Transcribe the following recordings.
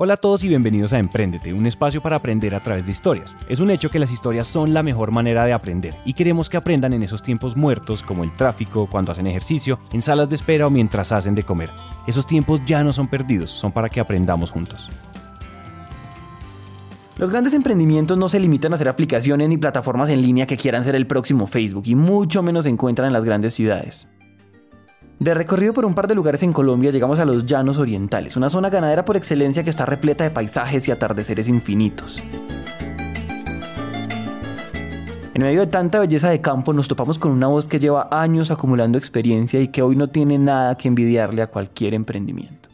Hola a todos y bienvenidos a Emprendete, un espacio para aprender a través de historias. Es un hecho que las historias son la mejor manera de aprender y queremos que aprendan en esos tiempos muertos como el tráfico, cuando hacen ejercicio, en salas de espera o mientras hacen de comer. Esos tiempos ya no son perdidos, son para que aprendamos juntos. Los grandes emprendimientos no se limitan a hacer aplicaciones ni plataformas en línea que quieran ser el próximo Facebook y mucho menos se encuentran en las grandes ciudades. De recorrido por un par de lugares en Colombia llegamos a los Llanos Orientales, una zona ganadera por excelencia que está repleta de paisajes y atardeceres infinitos. En medio de tanta belleza de campo nos topamos con una voz que lleva años acumulando experiencia y que hoy no tiene nada que envidiarle a cualquier emprendimiento.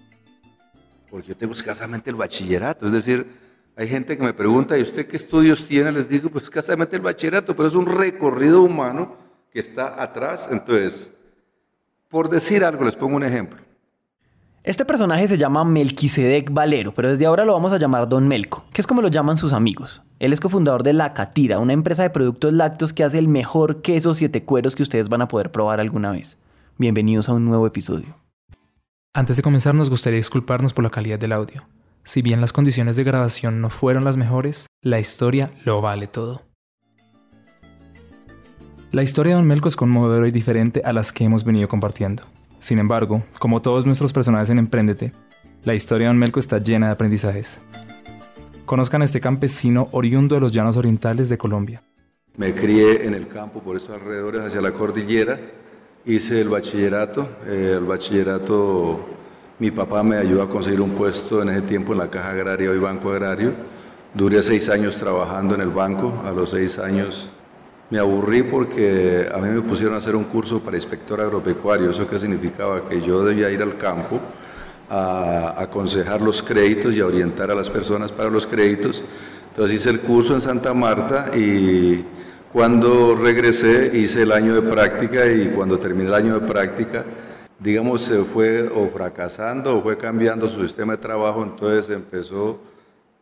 Porque yo tengo escasamente el bachillerato, es decir, hay gente que me pregunta, ¿y usted qué estudios tiene? Les digo, pues escasamente el bachillerato, pero es un recorrido humano que está atrás, entonces por decir algo, les pongo un ejemplo. Este personaje se llama Melquisedec Valero, pero desde ahora lo vamos a llamar Don Melco, que es como lo llaman sus amigos. Él es cofundador de La Catira, una empresa de productos lácteos que hace el mejor queso siete cueros que ustedes van a poder probar alguna vez. Bienvenidos a un nuevo episodio. Antes de comenzar nos gustaría disculparnos por la calidad del audio. Si bien las condiciones de grabación no fueron las mejores, la historia lo vale todo. La historia de Don Melco es conmovedora y diferente a las que hemos venido compartiendo. Sin embargo, como todos nuestros personajes en Emprendete, la historia de Don Melco está llena de aprendizajes. Conozcan a este campesino oriundo de los llanos orientales de Colombia. Me crié en el campo, por estos alrededores, hacia la cordillera. Hice el bachillerato. Eh, el bachillerato, mi papá me ayudó a conseguir un puesto en ese tiempo en la Caja Agraria, hoy Banco Agrario. Duré seis años trabajando en el banco. A los seis años me aburrí porque a mí me pusieron a hacer un curso para inspector agropecuario. ¿Eso qué significaba? Que yo debía ir al campo a aconsejar los créditos y a orientar a las personas para los créditos. Entonces hice el curso en Santa Marta y cuando regresé hice el año de práctica y cuando terminé el año de práctica, digamos, se fue o fracasando o fue cambiando su sistema de trabajo, entonces empezó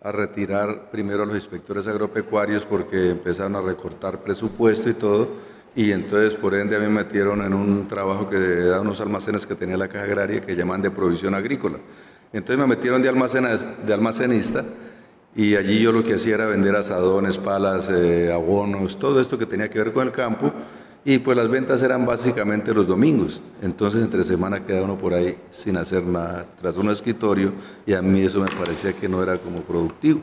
a retirar primero a los inspectores agropecuarios porque empezaron a recortar presupuesto y todo, y entonces por ende a mí me metieron en un trabajo que era unos almacenes que tenía la caja agraria que llaman de provisión agrícola. Entonces me metieron de, de almacenista y allí yo lo que hacía era vender asadones, palas, eh, abonos, todo esto que tenía que ver con el campo y pues las ventas eran básicamente los domingos. Entonces entre semana quedaba uno por ahí sin hacer nada, tras un escritorio, y a mí eso me parecía que no era como productivo.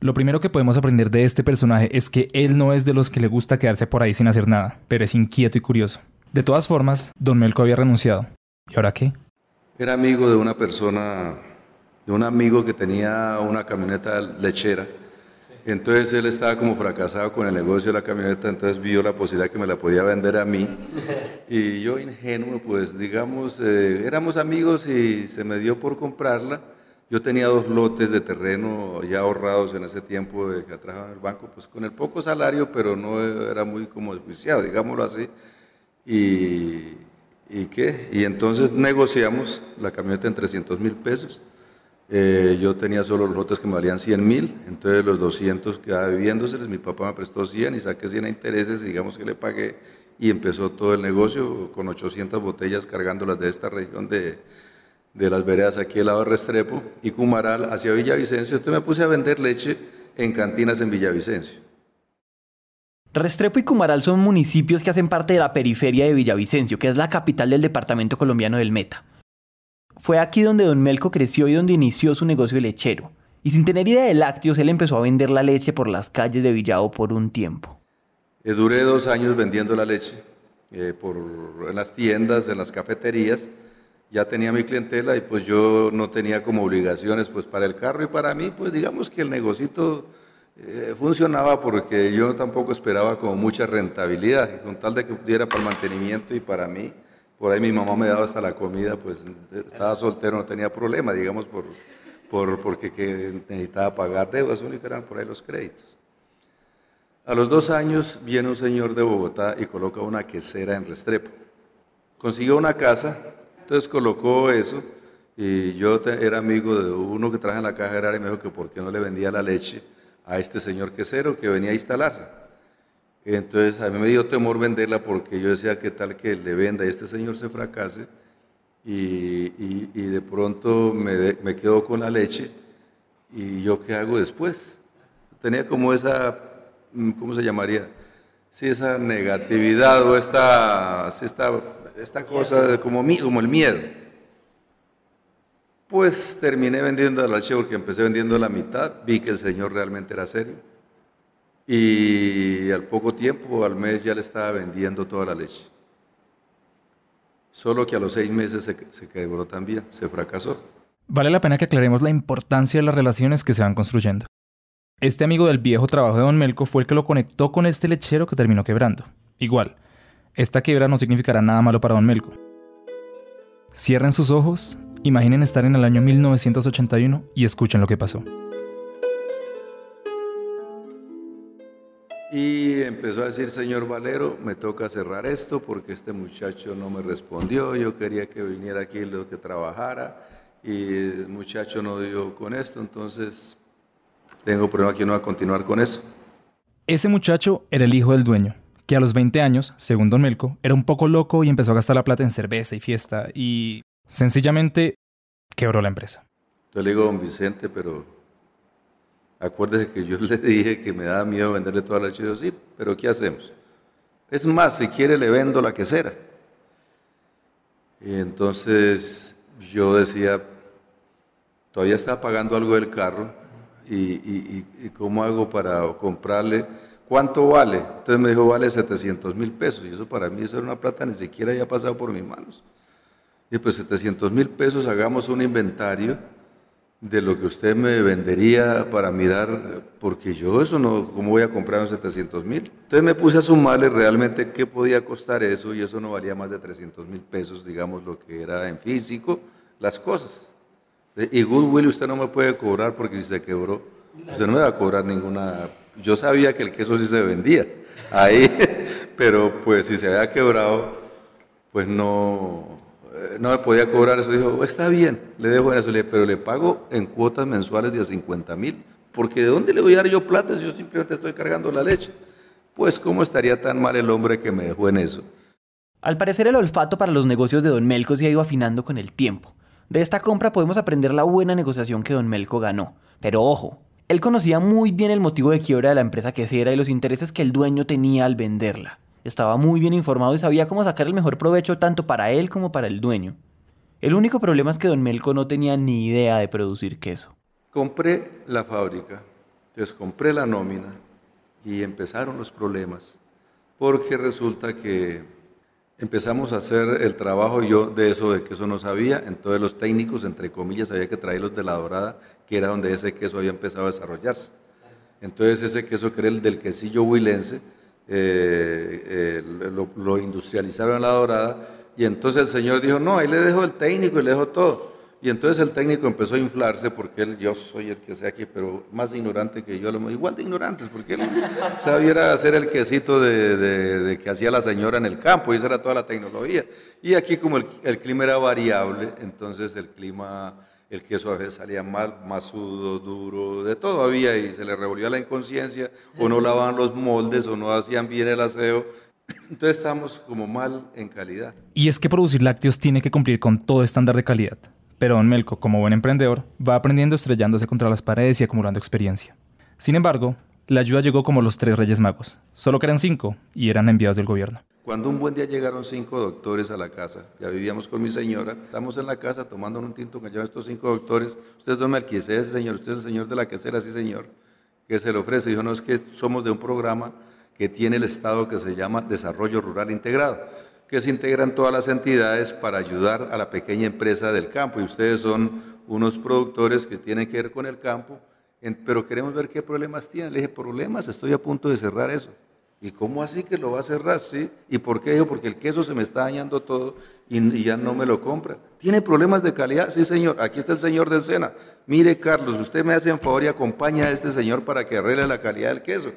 Lo primero que podemos aprender de este personaje es que él no es de los que le gusta quedarse por ahí sin hacer nada, pero es inquieto y curioso. De todas formas, don Melco había renunciado. ¿Y ahora qué? Era amigo de una persona, de un amigo que tenía una camioneta lechera entonces él estaba como fracasado con el negocio de la camioneta, entonces vio la posibilidad que me la podía vender a mí. Y yo ingenuo, pues digamos, eh, éramos amigos y se me dio por comprarla. Yo tenía dos lotes de terreno ya ahorrados en ese tiempo que trabajaba en el banco, pues con el poco salario, pero no era muy como desjuiciado, digámoslo así. Y, ¿Y qué? Y entonces negociamos la camioneta en 300 mil pesos eh, yo tenía solo los lotes que me valían 100 mil, entonces los 200 quedaba viviéndoseles, mi papá me prestó 100 y saqué 100 a intereses y digamos que le pagué y empezó todo el negocio con 800 botellas cargándolas de esta región de, de las veredas aquí al lado de Restrepo y Cumaral hacia Villavicencio, entonces me puse a vender leche en cantinas en Villavicencio. Restrepo y Cumaral son municipios que hacen parte de la periferia de Villavicencio, que es la capital del departamento colombiano del Meta. Fue aquí donde don Melco creció y donde inició su negocio de lechero. Y sin tener idea de lácteos, él empezó a vender la leche por las calles de Villao por un tiempo. Eh, duré dos años vendiendo la leche eh, por, en las tiendas, en las cafeterías. Ya tenía mi clientela y pues yo no tenía como obligaciones pues para el carro y para mí pues digamos que el negocito eh, funcionaba porque yo tampoco esperaba como mucha rentabilidad, con tal de que pudiera para el mantenimiento y para mí por ahí mi mamá me daba hasta la comida, pues estaba soltero, no tenía problema, digamos, por, por, porque necesitaba pagar deudas, únicas eran por ahí los créditos. A los dos años viene un señor de Bogotá y coloca una quesera en Restrepo. Consiguió una casa, entonces colocó eso y yo era amigo de uno que trabaja en la caja agraria y me dijo que por qué no le vendía la leche a este señor quesero que venía a instalarse. Entonces a mí me dio temor venderla porque yo decía, ¿qué tal que le venda y este señor se fracase? Y, de pronto me, me, quedo con la leche ¿y yo qué hago después? Tenía como esa, mm, ¿cómo se llamaría? Sí, esa negatividad o esta, esta, esta cosa como, como el miedo. Pues terminé vendiendo la leche porque empecé vendiendo la mitad, vi que el señor realmente era serio. Y al poco tiempo, al mes, ya le estaba vendiendo toda la leche. Solo que a los seis meses se, quebró también, se fracasó. Vale la pena que aclaremos la importancia de las relaciones que se van construyendo. Este amigo del viejo trabajo de Don Melco fue el que lo conectó con este lechero que terminó quebrando. Igual, esta quiebra no significará nada malo para Don Melco. Cierren sus ojos, imaginen estar en el año 1981 y escuchen lo que pasó. Y empezó a decir, señor Valero, me toca cerrar esto porque este muchacho no me respondió, yo quería que viniera aquí lo que trabajara y el muchacho no dio con esto, entonces tengo problema que no va a continuar con eso. Ese muchacho era el hijo del dueño, que a los 20 años, según Don Melco, era un poco loco y empezó a gastar la plata en cerveza y fiesta y sencillamente quebró la empresa. Yo le digo, don Vicente, pero Acuérdese que yo le dije que me daba miedo venderle toda la leche. sí, pero ¿qué hacemos? Es más, si quiere le vendo la quesera. Y entonces yo decía, todavía estaba pagando algo del carro y, ¿cómo hago para comprarle? ¿Cuánto vale? Entonces me dijo, vale 700 mil pesos. Y eso para mí, eso era una plata, ni siquiera había pasado por mis manos. Y pues 700 mil pesos, hagamos un inventario de lo que usted me vendería para mirar, porque yo eso no, ¿cómo voy a comprar en 700 mil? Entonces me puse a sumarle realmente qué podía costar eso y eso no valía más de 300 mil pesos, digamos, lo que era en físico, las cosas. Y Goodwill usted no me puede cobrar porque si se quebró, usted no me va a cobrar ninguna... Yo sabía que el queso sí se vendía ahí, pero pues si se había quebrado, pues no, eh, no me podía cobrar eso. Dijo, está bien, le dejo en eso, pero le pago en cuotas mensuales de 50 mil, porque ¿de dónde le voy a dar yo plata si yo simplemente estoy cargando la leche? Pues, ¿cómo estaría tan mal el hombre que me dejó en eso? Al parecer, el olfato para los negocios de Don Melco se ha ido afinando con el tiempo. De esta compra podemos aprender la buena negociación que Don Melco ganó. Pero ojo, él conocía muy bien el motivo de quiebra de la empresa quesera y los intereses que el dueño tenía al venderla. Estaba muy bien informado y sabía cómo sacar el mejor provecho tanto para él como para el dueño. El único problema es que don Melco no tenía ni idea de producir queso. Compré la fábrica, entonces compré la nómina y empezaron los problemas, porque resulta que empezamos a hacer el trabajo, yo de eso de queso no sabía, entonces los técnicos, entre comillas, había que traerlos de la dorada, que era donde ese queso había empezado a desarrollarse. Entonces ese queso que era el del quesillo huilense, eh, eh, lo, industrializaron en la dorada, y entonces el señor dijo, no, ahí le dejo el técnico y le dejo todo. Y entonces el técnico empezó a inflarse porque él, yo soy el que sea aquí, pero más ignorante que yo, igual de ignorantes, porque él sabía hacer el quesito de, que hacía la señora en el campo, y esa era toda la tecnología. Y aquí como el clima era variable, entonces el clima el queso a veces salía mal, masudo, duro, de todo había y se le revolvió la inconsciencia, o no lavaban los moldes, o no hacían bien el aseo. Entonces estamos como mal en calidad. Y es que producir lácteos tiene que cumplir con todo estándar de calidad. Pero Don Melco, como buen emprendedor, va aprendiendo estrellándose contra las paredes y acumulando experiencia. Sin embargo, la ayuda llegó como los tres reyes magos. Solo que eran cinco y eran enviados del gobierno. Cuando un buen día llegaron cinco doctores a la casa, ya vivíamos con mi señora, estamos en la casa tomando un tinto con estos cinco doctores, usted es don Melquisés, señor, usted es el señor de la quesera, sí señor, que se le ofrece. Dijo, no, es que somos de un programa que tiene el Estado que se llama Desarrollo Rural Integrado, que se integran todas las entidades para ayudar a la pequeña empresa del campo, y ustedes son unos productores que tienen que ver con el campo, pero queremos ver qué problemas tienen. Le dije, problemas, estoy a punto de cerrar eso. ¿Y cómo así que lo va a cerrar? Sí. ¿Y por qué? Dijo, porque el queso se me está dañando todo y, ya no me lo compra. ¿Tiene problemas de calidad? Sí, señor. Aquí está el señor del Sena. Mire, Carlos, usted me hace un favor y acompaña a este señor para que arregle la calidad del queso.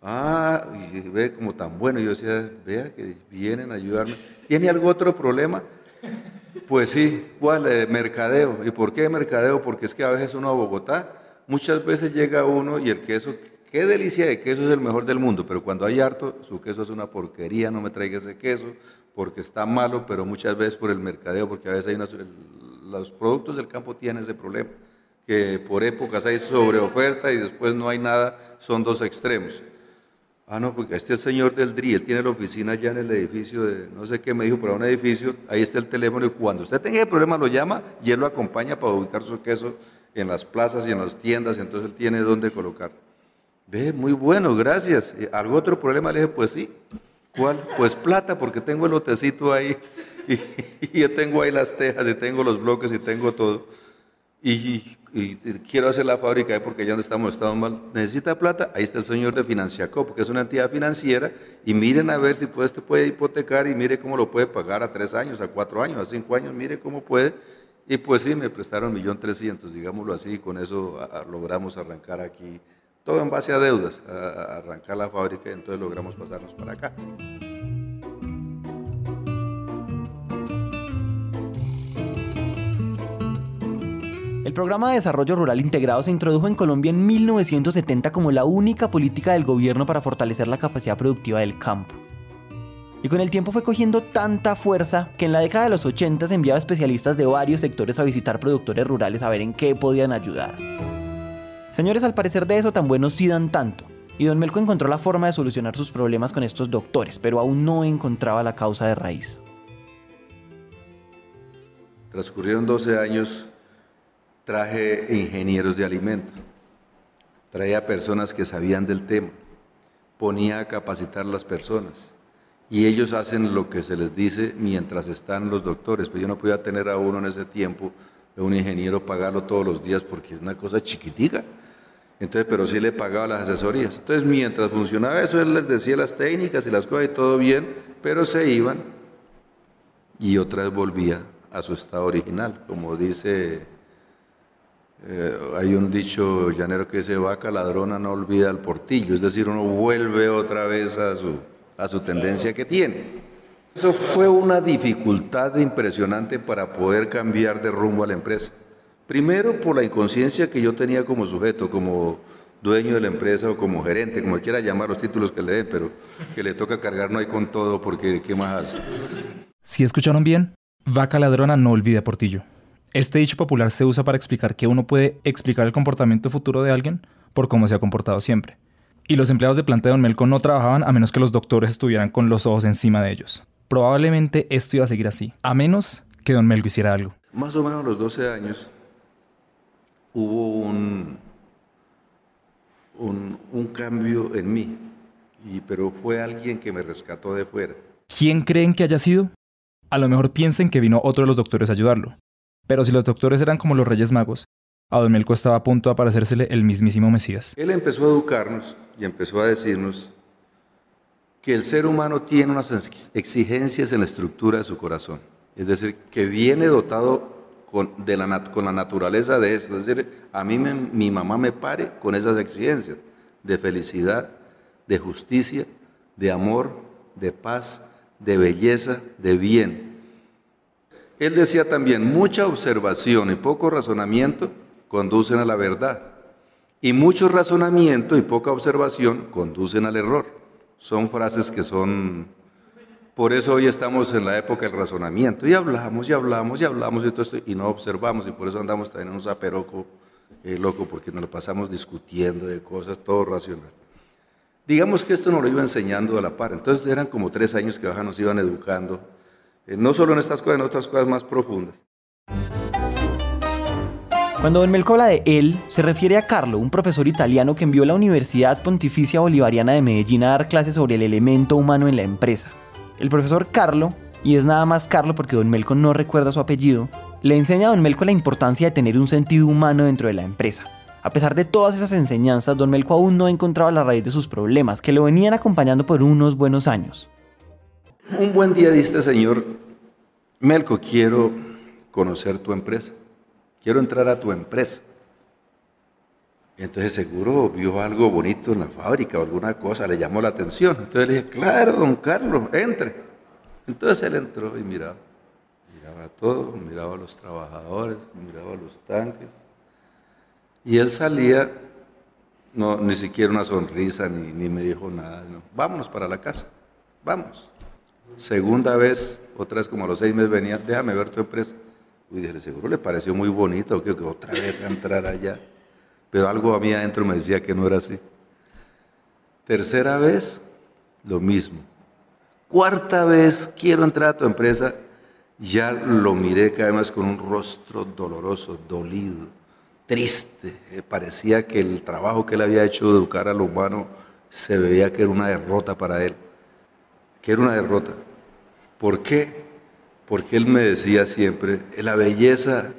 Ah, y ve como tan bueno. Yo decía, vea que vienen a ayudarme. ¿Tiene algún otro problema? Pues sí, ¿cuál? Eh, mercadeo. ¿Y por qué mercadeo? Porque es que a veces uno a Bogotá, muchas veces llega uno y el queso qué delicia de queso es el mejor del mundo, pero cuando hay harto, su queso es una porquería, no me traiga ese queso, porque está malo, pero muchas veces por el mercadeo, porque a veces hay los productos del campo tienen ese problema, que por épocas hay sobreoferta y después no hay nada, son dos extremos. Ah, no, porque este es el señor del DRI, él tiene la oficina allá en el edificio de, no sé qué me dijo, pero un edificio, ahí está el teléfono y cuando usted tenga el problema lo llama y él lo acompaña para ubicar su queso en las plazas y en las tiendas y entonces él tiene dónde colocar. Ve, muy bueno, gracias. ¿Algún otro problema? Le dije, pues sí. ¿Cuál? Pues plata, porque tengo el lotecito ahí y, y yo tengo ahí las tejas y tengo los bloques y tengo todo y, quiero hacer la fábrica ahí porque ya no estamos, estamos mal, necesita plata, ahí está el señor de Financiaco, porque es una entidad financiera, y miren a ver si puede, este puede hipotecar y mire cómo lo puede pagar a tres años, a cuatro años, a cinco años, mire cómo puede. Y pues sí, me prestaron millón trescientos, digámoslo así, y con eso logramos arrancar aquí, todo en base a deudas, a arrancar la fábrica, y entonces logramos pasarnos para acá. El programa de desarrollo rural integrado se introdujo en Colombia en 1970 como la única política del gobierno para fortalecer la capacidad productiva del campo. Y con el tiempo fue cogiendo tanta fuerza que en la década de los 80 se enviaba especialistas de varios sectores a visitar productores rurales a ver en qué podían ayudar. Señores, al parecer de eso tan buenos sí dan tanto. Y don Melco encontró la forma de solucionar sus problemas con estos doctores, pero aún no encontraba la causa de raíz. Transcurrieron 12 años traje ingenieros de alimento, traía personas que sabían del tema, ponía a capacitar las personas y ellos hacen lo que se les dice mientras están los doctores, pero yo no podía tener a uno en ese tiempo, un ingeniero, pagarlo todos los días porque es una cosa chiquitica. Entonces, pero sí le pagaba las asesorías. Entonces, mientras funcionaba eso, él les decía las técnicas y las cosas y todo bien, pero se iban y otra vez volvía a su estado original, como dice eh, hay un dicho llanero que dice, vaca ladrona no olvida el portillo, es decir, uno vuelve otra vez a su, a su tendencia que tiene. Eso fue una dificultad impresionante para poder cambiar de rumbo a la empresa. Primero por la inconsciencia que yo tenía como sujeto, como dueño de la empresa o como gerente, como quiera llamar los títulos que le den, pero que le toca cargar no hay con todo porque ¿qué más hace? Si escucharon bien, vaca ladrona no olvida portillo. Este dicho popular se usa para explicar que uno puede explicar el comportamiento futuro de alguien por cómo se ha comportado siempre. Y los empleados de planta de Don Melco no trabajaban a menos que los doctores estuvieran con los ojos encima de ellos. Probablemente esto iba a seguir así, a menos que Don Melco hiciera algo. Más o menos a los 12 años hubo un, un, un cambio en mí, y, pero fue alguien que me rescató de fuera. ¿Quién creen que haya sido? A lo mejor piensen que vino otro de los doctores a ayudarlo. Pero si los doctores eran como los reyes magos, a Don Melco estaba a punto de aparecérsele el mismísimo Mesías. Él empezó a educarnos y empezó a decirnos que el ser humano tiene unas exigencias en la estructura de su corazón. Es decir, que viene dotado con, la naturaleza de esto. Es decir, a mí mi mamá me pare con esas exigencias de felicidad, de justicia, de amor, de paz, de belleza, de bien. Él decía también, mucha observación y poco razonamiento conducen a la verdad. Y mucho razonamiento y poca observación conducen al error. Son frases que son... Por eso hoy estamos en la época del razonamiento. Y hablamos y hablamos y hablamos y todo esto y no observamos. Y por eso andamos también en un zaperoco eh, loco porque nos lo pasamos discutiendo de cosas, todo racional. Digamos que esto nos lo iba enseñando a la par. Entonces eran como tres años que nos iban educando eh, no solo en estas cosas, en otras cosas más profundas. Cuando Don Melco habla de él, se refiere a Carlo, un profesor italiano que envió a la Universidad Pontificia Bolivariana de Medellín a dar clases sobre el elemento humano en la empresa. El profesor Carlo, y es nada más Carlo porque Don Melco no recuerda su apellido, le enseña a Don Melco la importancia de tener un sentido humano dentro de la empresa. A pesar de todas esas enseñanzas, Don Melco aún no encontraba la raíz de sus problemas, que lo venían acompañando por unos buenos años. Un buen día diste, Señor, Melco, quiero conocer tu empresa, quiero entrar a tu empresa. Entonces seguro vio algo bonito en la fábrica o alguna cosa, le llamó la atención. Entonces le dije, claro, don Carlos, entre. Entonces él entró y miraba, miraba todo, miraba a los trabajadores, miraba los tanques. Y él salía, no, ni siquiera una sonrisa, ni, ni me dijo nada. vámonos para la casa, vamos. Segunda vez, otra vez como a los seis meses venía, déjame ver tu empresa. Uy, dije, seguro le pareció muy bonito que, que otra vez entrar allá. Pero algo a mí adentro me decía que no era así. Tercera vez, lo mismo. Cuarta vez, quiero entrar a tu empresa. Ya lo miré cada vez con un rostro doloroso, dolido, triste. Eh, parecía que el trabajo que él había hecho de educar a lo humano se veía que era una derrota para él. Que era una derrota. ¿Por qué? Porque él me decía siempre, la belleza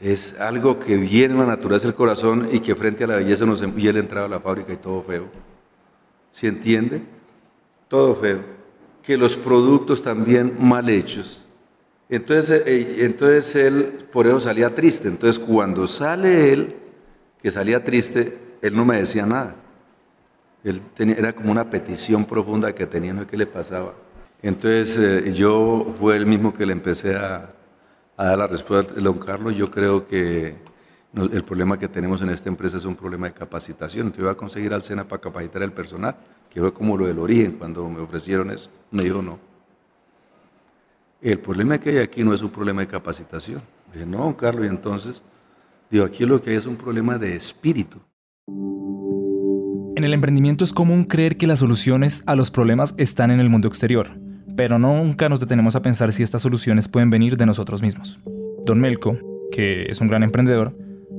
es algo que viene a la naturaleza del corazón y que frente a la belleza nos... Y él entraba a la fábrica y todo feo. ¿Se entiende? Todo feo. Que los productos también mal hechos. Entonces, eh, entonces él, por eso salía triste. Entonces cuando sale él, que salía triste, él no me decía nada. Él tenía, era como una petición profunda que tenía, no qué le pasaba. Entonces eh, yo fue el mismo que le empecé a, dar la respuesta don Carlos. Yo creo que el problema que tenemos en esta empresa es un problema de capacitación. Entonces iba a conseguir al SENA para capacitar al personal, que fue como lo del origen cuando me ofrecieron eso. Me dijo no. El problema que hay aquí no es un problema de capacitación. dije, no, don Carlos, y entonces, digo, aquí lo que hay es un problema de espíritu. En el emprendimiento es común creer que las soluciones a los problemas están en el mundo exterior, pero nunca nos detenemos a pensar si estas soluciones pueden venir de nosotros mismos. Don Melco, que es un gran emprendedor,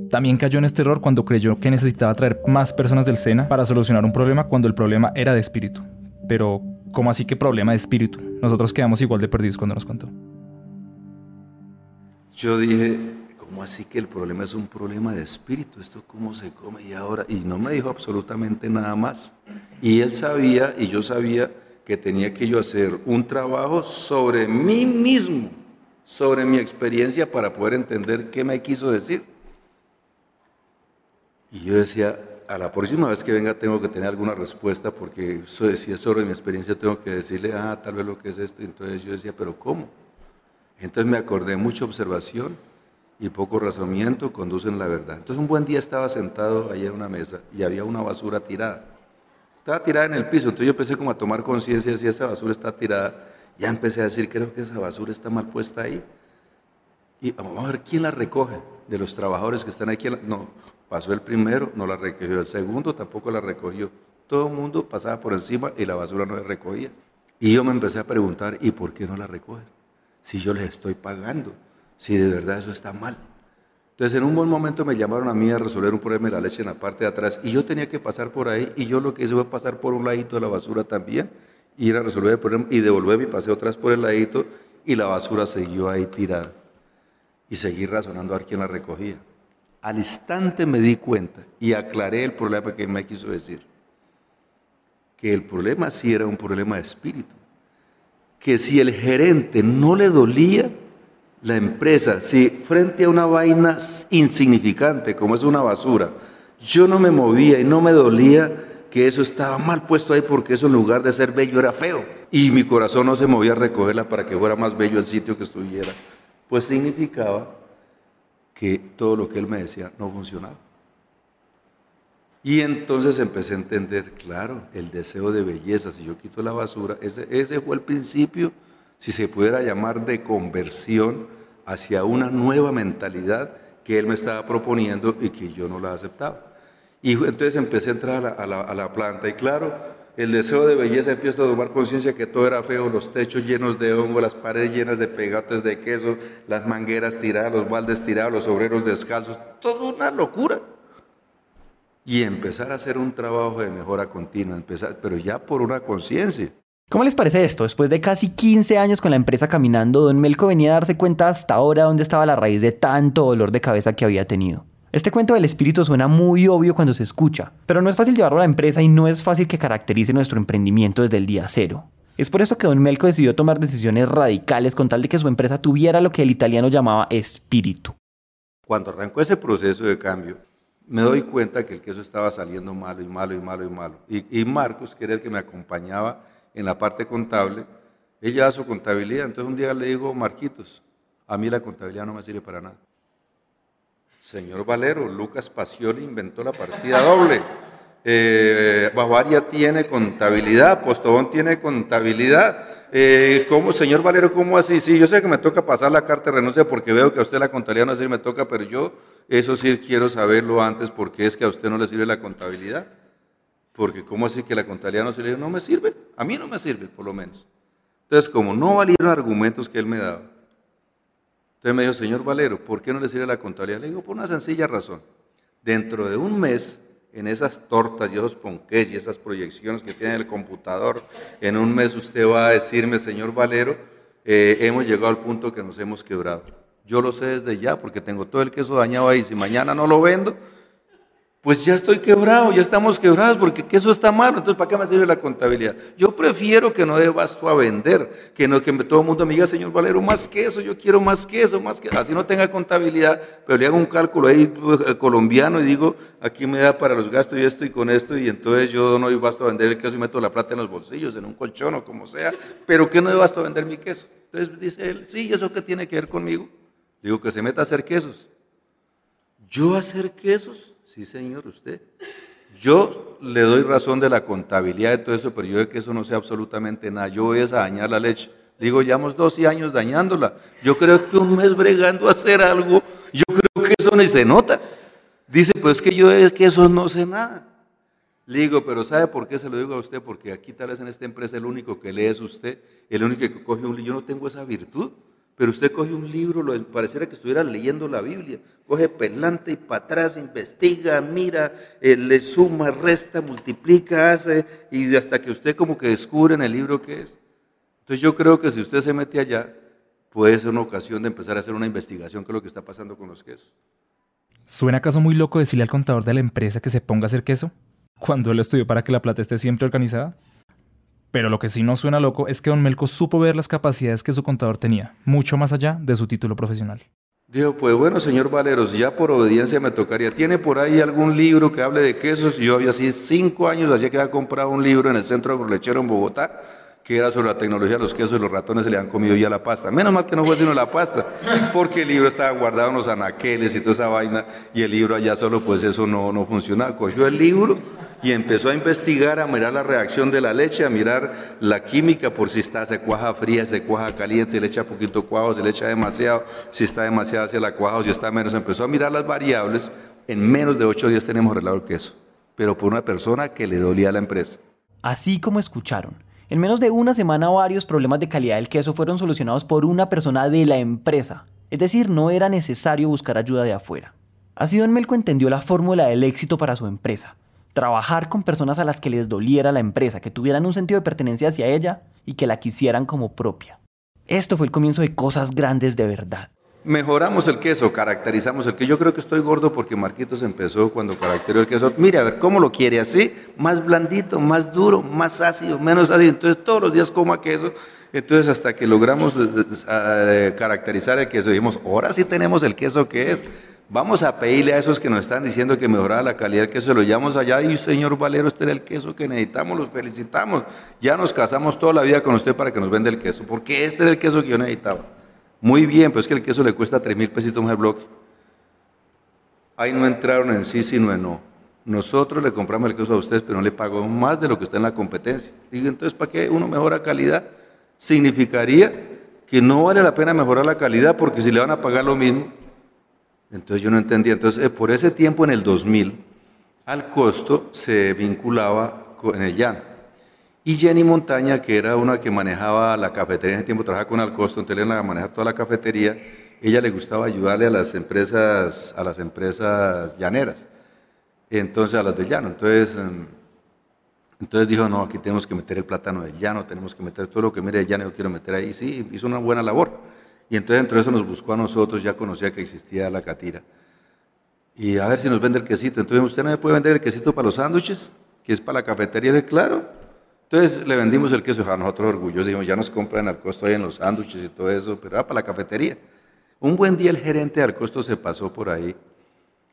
también cayó en este error cuando creyó que necesitaba traer más personas del SENA para solucionar un problema cuando el problema era de espíritu. Pero, ¿cómo así que problema de espíritu? Nosotros quedamos igual de perdidos cuando nos contó. Yo dije, ¿cómo así que el problema es un problema de espíritu? ¿Esto cómo se come? Y ahora, y no me dijo absolutamente nada más. Y él sabía, y yo sabía, que tenía que yo hacer un trabajo sobre mí mismo, sobre mi experiencia para poder entender qué me quiso decir. Y yo decía, a la próxima vez que venga tengo que tener alguna respuesta porque si es sobre mi experiencia tengo que decirle, ah, tal vez lo que es esto. Entonces yo decía, pero ¿cómo? Entonces me acordé, mucha observación y poco razonamiento conducen la verdad. Entonces un buen día estaba sentado ahí en una mesa y había una basura tirada. Estaba tirada en el piso, entonces yo empecé como a tomar conciencia si esa basura está tirada. Ya empecé a decir, creo que esa basura está mal puesta ahí. Y vamos a ver quién la recoge de los trabajadores que están aquí. No, pasó el primero, no la recogió. El segundo tampoco la recogió. Todo el mundo pasaba por encima y la basura no la recogía. Y yo me empecé a preguntar, ¿y por qué no la recogen? Si yo les estoy pagando si de verdad eso está mal. Entonces, en un buen momento me llamaron a mí a resolver un problema de la leche en la parte de atrás y yo tenía que pasar por ahí y yo lo que hice fue pasar por un ladito de la basura también, ir a resolver el problema y devolver mi paseo atrás por el ladito y la basura siguió ahí tirada. Y seguí razonando a ver quién la recogía. Al instante me di cuenta y aclaré el problema que me quiso decir. Que el problema sí era un problema de espíritu. Que si el gerente no le dolía, la empresa, si frente a una vaina insignificante como es una basura, yo no me movía y no me dolía que eso estaba mal puesto ahí porque eso en lugar de ser bello era feo. Y mi corazón no se movía a recogerla para que fuera más bello el sitio que estuviera. Pues significaba que todo lo que él me decía no funcionaba. Y entonces empecé a entender, claro, el deseo de belleza, si yo quito la basura, ese, ese fue el principio si se pudiera llamar de conversión hacia una nueva mentalidad que él me estaba proponiendo y que yo no la aceptaba. Y entonces empecé a entrar a la, planta y claro, el deseo de belleza empieza a tomar conciencia que todo era feo, los techos llenos de hongo, las paredes llenas de pegates de queso, las mangueras tiradas, los baldes tirados, los obreros descalzos, todo una locura. Y empezar a hacer un trabajo de mejora continua, empezar, pero ya por una conciencia. ¿Cómo les parece esto? Después de casi 15 años con la empresa caminando, don Melco venía a darse cuenta hasta ahora dónde estaba la raíz de tanto dolor de cabeza que había tenido. Este cuento del espíritu suena muy obvio cuando se escucha, pero no es fácil llevarlo a la empresa y no es fácil que caracterice nuestro emprendimiento desde el día cero. Es por eso que don Melco decidió tomar decisiones radicales con tal de que su empresa tuviera lo que el italiano llamaba espíritu. Cuando arrancó ese proceso de cambio, me doy cuenta que el queso estaba saliendo malo y malo y malo y malo. Y, y Marcos, que era el que me acompañaba, en la parte contable, ella hace su contabilidad. Entonces un día le digo, Marquitos, a mí la contabilidad no me sirve para nada. Señor Valero, Lucas Pasioli inventó la partida doble. Eh, Bavaria tiene contabilidad, Postobón tiene contabilidad. eh, ¿cómo, señor Valero, cómo así? Sí, yo sé que me toca pasar la carta de renuncia porque veo que a usted la contabilidad no sirve, me toca, pero yo eso sí quiero saberlo antes porque es que a usted no le sirve la contabilidad. Porque ¿cómo así que la contabilidad no sirve? No me sirve, a mí no me sirve, por lo menos. Entonces, como no valieron argumentos que él me daba, entonces me dijo, señor Valero, ¿por qué no le sirve la contabilidad? Le digo, por una sencilla razón. Dentro de un mes, en esas tortas y esos ponqués y esas proyecciones que tiene el computador, en un mes usted va a decirme, señor Valero, eh, hemos llegado al punto que nos hemos quebrado. Yo lo sé desde ya porque tengo todo el queso dañado ahí. Si mañana no lo vendo, pues ya estoy quebrado, ya estamos quebrados porque queso está malo, entonces ¿para qué me sirve la contabilidad? Yo prefiero que no dé basto a vender, que no que todo el mundo me diga, señor Valero, más queso, yo quiero más queso, más queso, así no tenga contabilidad, pero le hago un cálculo ahí eh, colombiano y digo, aquí me da para los gastos y esto y con esto, y entonces yo no doy basto a vender el queso y meto la plata en los bolsillos, en un colchón o como sea, pero que no doy basto a vender mi queso. Entonces dice él, sí, ¿eso qué tiene que ver conmigo? Digo, que se meta a hacer quesos. ¿Yo hacer quesos? Sí, señor, usted. Yo le doy razón de la contabilidad de todo eso, pero yo de que eso no sea absolutamente nada. Yo voy a dañar la leche. Digo, llevamos 12 años dañándola. Yo creo que un mes bregando a hacer algo, yo creo que eso ni se nota. Dice, pues que yo de que eso no sé nada. Le digo, pero ¿sabe por qué se lo digo a usted? Porque aquí tal vez en esta empresa el único que lee es usted, el único que coge un libro. Yo no tengo esa virtud. Pero usted coge un libro, lo, pareciera que estuviera leyendo la Biblia. Coge pelante y para atrás, investiga, mira, eh, le suma, resta, multiplica, hace, y hasta que usted como que descubre en el libro qué es. Entonces yo creo que si usted se mete allá, puede ser una ocasión de empezar a hacer una investigación qué es lo que está pasando con los quesos. ¿Suena acaso muy loco decirle al contador de la empresa que se ponga a hacer queso? Cuando él estudió para que la plata esté siempre organizada. Pero lo que sí no suena loco es que Don Melco supo ver las capacidades que su contador tenía, mucho más allá de su título profesional. Dijo, pues bueno, señor Valeros, ya por obediencia me tocaría. ¿Tiene por ahí algún libro que hable de quesos? Yo había así cinco años, hacía que había comprado un libro en el centro agrolechero en Bogotá, que era sobre la tecnología los quesos los ratones se le han comido ya la pasta. Menos mal que no fue sino la pasta, porque el libro estaba guardado en los anaqueles y toda esa vaina, y el libro allá solo, pues eso no, no funcionaba. Cogió el libro y empezó a investigar, a mirar la reacción de la leche, a mirar la química por si está, se cuaja fría, se cuaja caliente, le echa poquito cuajo, se le echa demasiado, si está demasiado hacia la cuaja si está menos. Empezó a mirar las variables. En menos de ocho días tenemos arreglado el queso, pero por una persona que le dolía a la empresa. Así como escucharon. En menos de una semana varios problemas de calidad del queso fueron solucionados por una persona de la empresa. Es decir, no era necesario buscar ayuda de afuera. Así Don Melco entendió la fórmula del éxito para su empresa. Trabajar con personas a las que les doliera la empresa, que tuvieran un sentido de pertenencia hacia ella y que la quisieran como propia. Esto fue el comienzo de cosas grandes de verdad mejoramos el queso, caracterizamos el queso. Yo creo que estoy gordo porque Marquitos empezó cuando caracterizó el queso. Mire, a ver, ¿cómo lo quiere? ¿Así? Más blandito, más duro, más ácido, menos ácido. Entonces todos los días coma queso. Entonces hasta que logramos eh, eh, caracterizar el queso, dijimos, ahora sí tenemos el queso que es. Vamos a pedirle a esos que nos están diciendo que mejoraba la calidad del queso, lo llamamos allá y señor Valero, este era el queso que necesitamos, los felicitamos. Ya nos casamos toda la vida con usted para que nos venda el queso, porque este era el queso que yo necesitaba. Muy bien, pero es que el queso le cuesta 3 mil pesitos más el bloque. Ahí no entraron en sí, sino en no. Nosotros le compramos el queso a ustedes, pero no le pagamos más de lo que está en la competencia. Digo, entonces, ¿para qué uno mejora calidad? Significaría que no vale la pena mejorar la calidad porque si le van a pagar lo mismo. Entonces yo no entendía. Entonces, eh, por ese tiempo, en el 2000, al costo se vinculaba con el llano. Y Jenny Montaña, que era una que manejaba la cafetería, en ese tiempo trabajaba con Alcosto, entonces él manejar toda la cafetería, ella le gustaba ayudarle a las empresas, a las empresas llaneras, entonces a las del llano. Entonces, em, entonces dijo, no, aquí tenemos que meter el plátano del llano, tenemos que meter todo lo que mire el llano, yo quiero meter ahí. Sí, hizo una buena labor. Y entonces dentro de eso nos buscó a nosotros, ya conocía que existía la catira. Y a ver si nos vende el quesito. Entonces, ¿usted no me puede vender el quesito para los sándwiches? Que es para la cafetería. de claro. Entonces le vendimos el queso a nosotros orgullosos, dijimos, ya nos compran al costo ahí en los sándwiches y todo eso, pero era para la cafetería. Un buen día el gerente al costo se pasó por ahí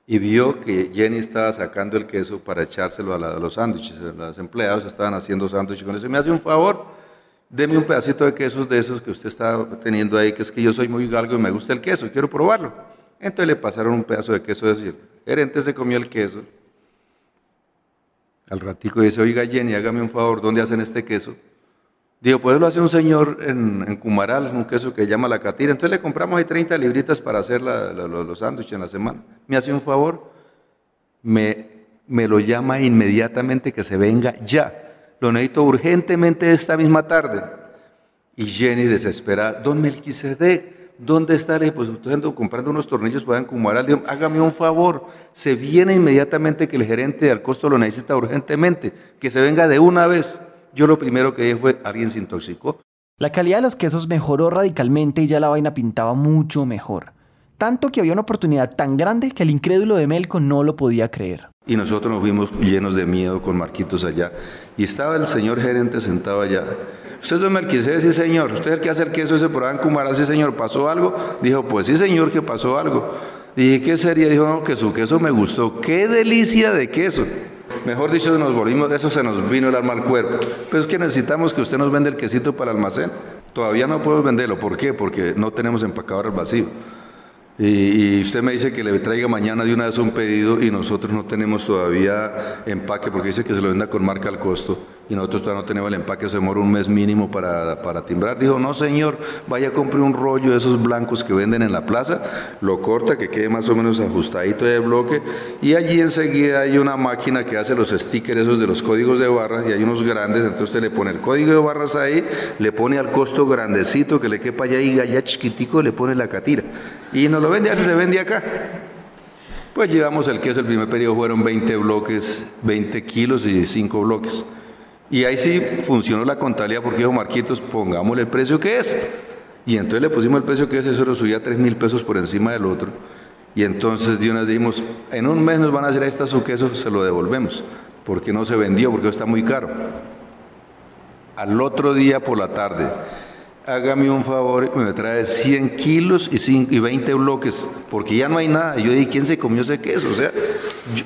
y vio que Jenny estaba sacando el queso para echárselo a, los sándwiches. Los empleados estaban haciendo sándwiches con eso. Me hace un favor, deme un pedacito de quesos de esos que usted está teniendo ahí, que es que yo soy muy galgo y me gusta el queso, quiero probarlo. Entonces le pasaron un pedazo de queso de eso el gerente se comió el queso al ratico dice, oiga Jenny, hágame un favor, ¿dónde hacen este queso? Digo, pues lo hace un señor en, Cumaral, un queso que llama la catira. Entonces le compramos ahí 30 libritas para hacer los sándwiches en la semana. Me hace un favor, me, me lo llama inmediatamente que se venga ya. Lo necesito urgentemente esta misma tarde. Y Jenny desespera, don Melquisedec, ¿dónde estaré? Pues estoy comprando unos tornillos para Cumaral. Digo, hágame un favor, se viene inmediatamente que el gerente al costo lo necesita urgentemente, que se venga de una vez. Yo lo primero que dije fue, alguien se intoxicó. La calidad de los quesos mejoró radicalmente y ya la vaina pintaba mucho mejor. Tanto que había una oportunidad tan grande que el incrédulo de Melco no lo podía creer. Y nosotros nos fuimos llenos de miedo con Marquitos allá. Y estaba el señor gerente sentado allá. Usted es don Melquisedec, sí señor. Usted es el que hace el queso ese por en Cumaral, sí señor. ¿Pasó algo? Dijo, pues sí señor, que pasó algo. Dije, ¿qué sería? Dijo, no, que su queso me gustó. ¡Qué delicia de queso! Mejor dicho, nos volvimos, eso se nos vino el alma al cuerpo. Pero es que necesitamos que usted nos venda el quesito para el almacén. Todavía no podemos venderlo. ¿Por qué? Porque no tenemos empacador al vacío. Y, usted me dice que le traiga mañana de una vez un pedido y nosotros no tenemos todavía empaque porque dice que se lo venda con marca al costo y nosotros todavía no tenemos el empaque, se demora un mes mínimo para, para timbrar. Dijo, no señor, vaya a comprar un rollo de esos blancos que venden en la plaza, lo corta, que quede más o menos ajustadito de bloque y allí enseguida hay una máquina que hace los stickers esos de los códigos de barras y hay unos grandes, entonces usted le pone el código de barras ahí, le pone al costo grandecito que le quepa allá y allá chiquitico le pone la catira y nos lo vende, así se vende acá. Pues llevamos el queso, el primer periodo fueron 20 bloques, 20 kilos y 5 bloques. Y ahí sí funcionó la contabilidad porque dijo Marquitos, pongámosle el precio que es. Y entonces le pusimos el precio que es, eso lo subía 3 mil pesos por encima del otro. Y entonces de una dimos, en un mes nos van a hacer esta su queso, se lo devolvemos, porque no se vendió, porque está muy caro. Al otro día por la tarde, hágame un favor, me trae 100 kilos y, 20 bloques, porque ya no hay nada. Yo dije, ¿quién se comió ese queso? O sea,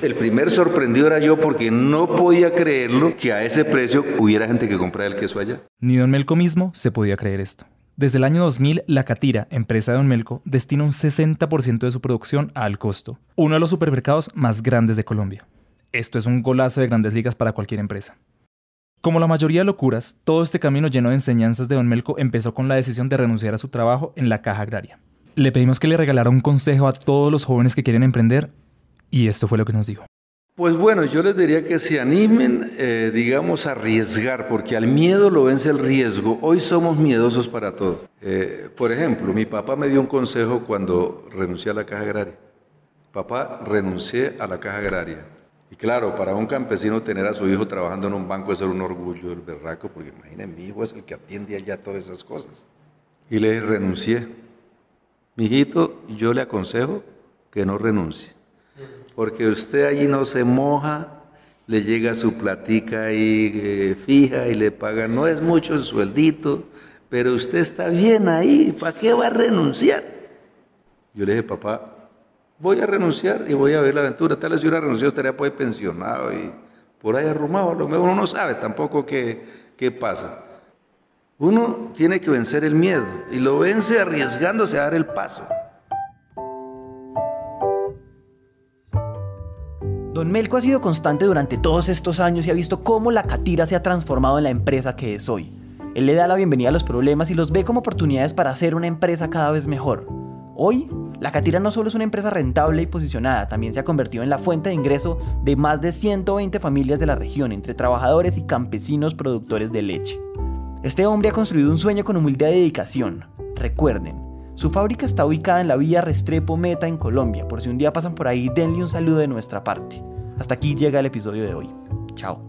el primer sorprendido era yo porque no podía creerlo que a ese precio hubiera gente que comprara el queso allá. Ni Don Melco mismo se podía creer esto. Desde el año 2000, La Catira, empresa de Don Melco, destina un 60% de su producción al costo, uno de los supermercados más grandes de Colombia. Esto es un golazo de grandes ligas para cualquier empresa. Como la mayoría de locuras, todo este camino lleno de enseñanzas de Don Melco empezó con la decisión de renunciar a su trabajo en la caja agraria. Le pedimos que le regalara un consejo a todos los jóvenes que quieren emprender y esto fue lo que nos dijo. Pues bueno, yo les diría que se animen, eh, digamos, a arriesgar, porque al miedo lo vence el riesgo. Hoy somos miedosos para todo. Eh, por ejemplo, mi papá me dio un consejo cuando renuncié a la caja agraria. Papá, renuncié a la caja agraria. Y claro, para un campesino tener a su hijo trabajando en un banco es un orgullo del berraco, porque imagínense, mi hijo es el que atiende allá todas esas cosas. Y le renuncié. Mi hijito, yo le aconsejo que no renuncie porque usted allí no se moja, le llega su platica ahí eh, fija y le paga, no es mucho el sueldito, pero usted está bien ahí, ¿para qué va a renunciar? Yo le dije, papá, voy a renunciar y voy a ver la aventura, tal vez si hubiera renunciado estaría pues pensionado y por ahí arrumado, lo mejor uno no sabe tampoco qué, qué pasa. Uno tiene que vencer el miedo y lo vence arriesgándose a dar el paso. Don Melco ha sido constante durante todos estos años y ha visto cómo la Catira se ha transformado en la empresa que es hoy. Él le da la bienvenida a los problemas y los ve como oportunidades para hacer una empresa cada vez mejor. Hoy, la Catira no solo es una empresa rentable y posicionada, también se ha convertido en la fuente de ingreso de más de 120 familias de la región, entre trabajadores y campesinos productores de leche. Este hombre ha construido un sueño con humildad y dedicación. Recuerden, su fábrica está ubicada en la vía Restrepo Meta en Colombia. Por si un día pasan por ahí, denle un saludo de nuestra parte. Hasta aquí llega el episodio de hoy. Chao.